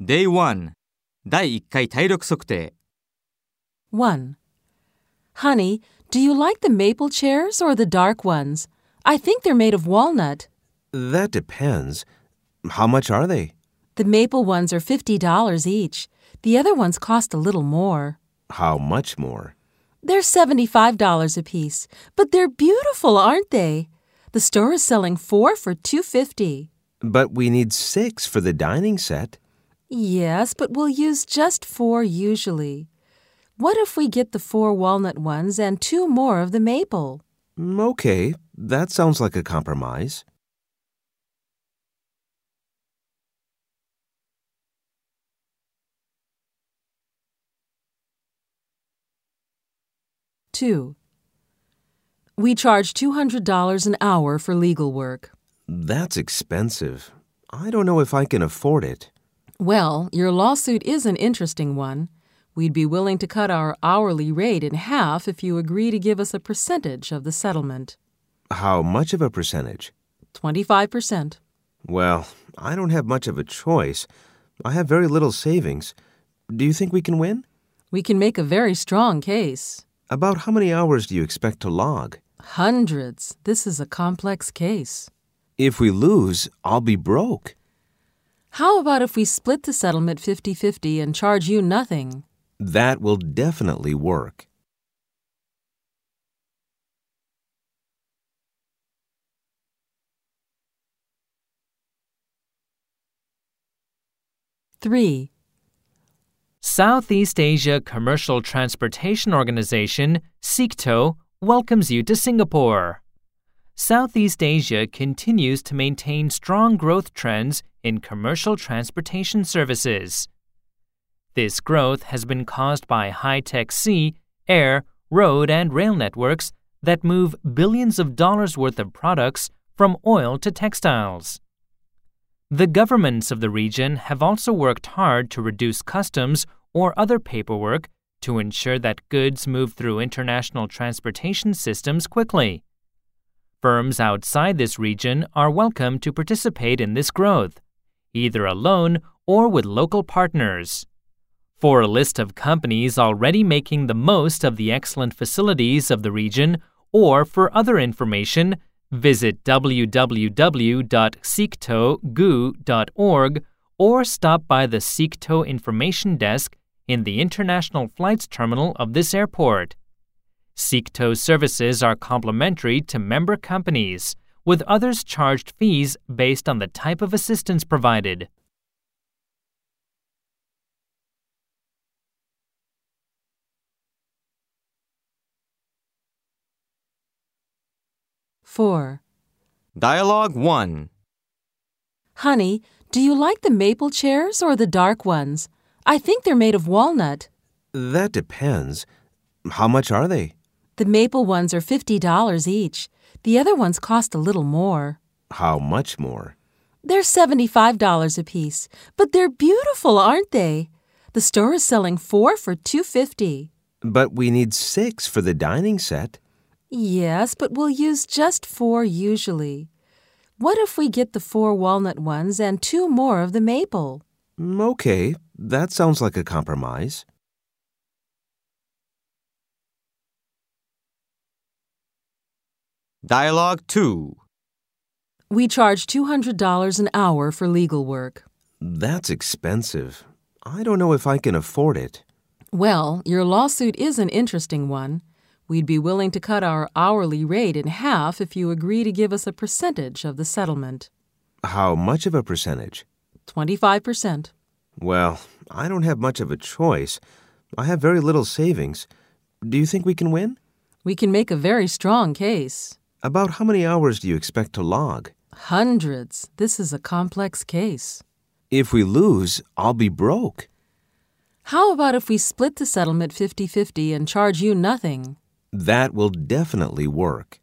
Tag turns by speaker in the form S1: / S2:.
S1: Day1 第1回体力测定
S2: 1. Honey, do you like the maple chairs or the dark ones? I think they're made of walnut.
S3: That depends. How much are they?
S2: The maple ones are $50 each. The other ones cost a little more.
S3: How much more?
S2: They're $75 apiece, but they're beautiful, aren't they? The store is selling 4 for 250.
S3: But we need six for the dining set.
S2: Yes, but we'll use just 4 usually. What if we get the 4 walnut ones and 2 more of the maple?
S3: Mm, Okay, that sounds like a compromise.
S2: Two. We charge $200 an hour for legal work.
S3: That's expensive. I don't know if I can afford it.
S2: Well, your lawsuit is an interesting one. We'd be willing to cut our hourly rate in half if you agree to give us a percentage of the settlement.
S3: How much of a percentage?
S2: 25%.
S3: Well, I don't have much of a choice. I have very little savings. Do you think we can win?
S2: We can make a very strong case.
S3: About how many hours do you expect to log?
S2: Hundreds. This is a complex case.
S3: If we lose, I'll be broke.
S2: How about if we split the settlement 50 50 and charge you nothing?
S3: That will definitely work.
S2: Three.
S4: Southeast Asia Commercial Transportation Organization, SEACTO, welcomes you to Singapore. Southeast Asia continues to maintain strong growth trends in commercial transportation services. This growth has been caused by high tech sea, air, road, and rail networks that move billions of dollars worth of products from oil to textiles. The governments of the region have also worked hard to reduce customs or other paperwork to ensure that goods move through international transportation systems quickly. Firms outside this region are welcome to participate in this growth, either alone or with local partners. For a list of companies already making the most of the excellent facilities of the region, or for other information, visit www.seektogu.org or stop by the SEACTO Information Desk in the International Flights Terminal of this airport. SEACTO services are complementary to member companies, with others charged fees based on the type of assistance provided.
S2: Four.
S1: Dialogue 1
S2: Honey, do you like the maple chairs or the dark ones? I think they're made of walnut.
S3: That depends. How much are they?
S2: The maple ones are $50 each. The other ones cost a little more.
S3: How much more?
S2: They're $75 apiece, but they're beautiful, aren't they? The store is selling 4 for 250.
S3: But we need six for the dining set.
S2: Yes, but we'll use just 4 usually. What if we get the 4 walnut ones and 2 more of the maple?
S3: Okay, that sounds like a compromise.
S1: Dialogue 2
S2: We charge $200 an hour for legal work.
S3: That's expensive. I don't know if I can afford it.
S2: Well, your lawsuit is an interesting one. We'd be willing to cut our hourly rate in half if you agree to give us a percentage of the settlement.
S3: How much of a percentage?
S2: 25%.
S3: Well, I don't have much of a choice. I have very little savings. Do you think we can win?
S2: We can make a very strong case.
S3: About how many hours do you expect to log?
S2: Hundreds. This is a complex case.
S3: If we lose, I'll be broke.
S2: How about if we split the settlement 50 50 and charge you nothing?
S3: That will definitely work.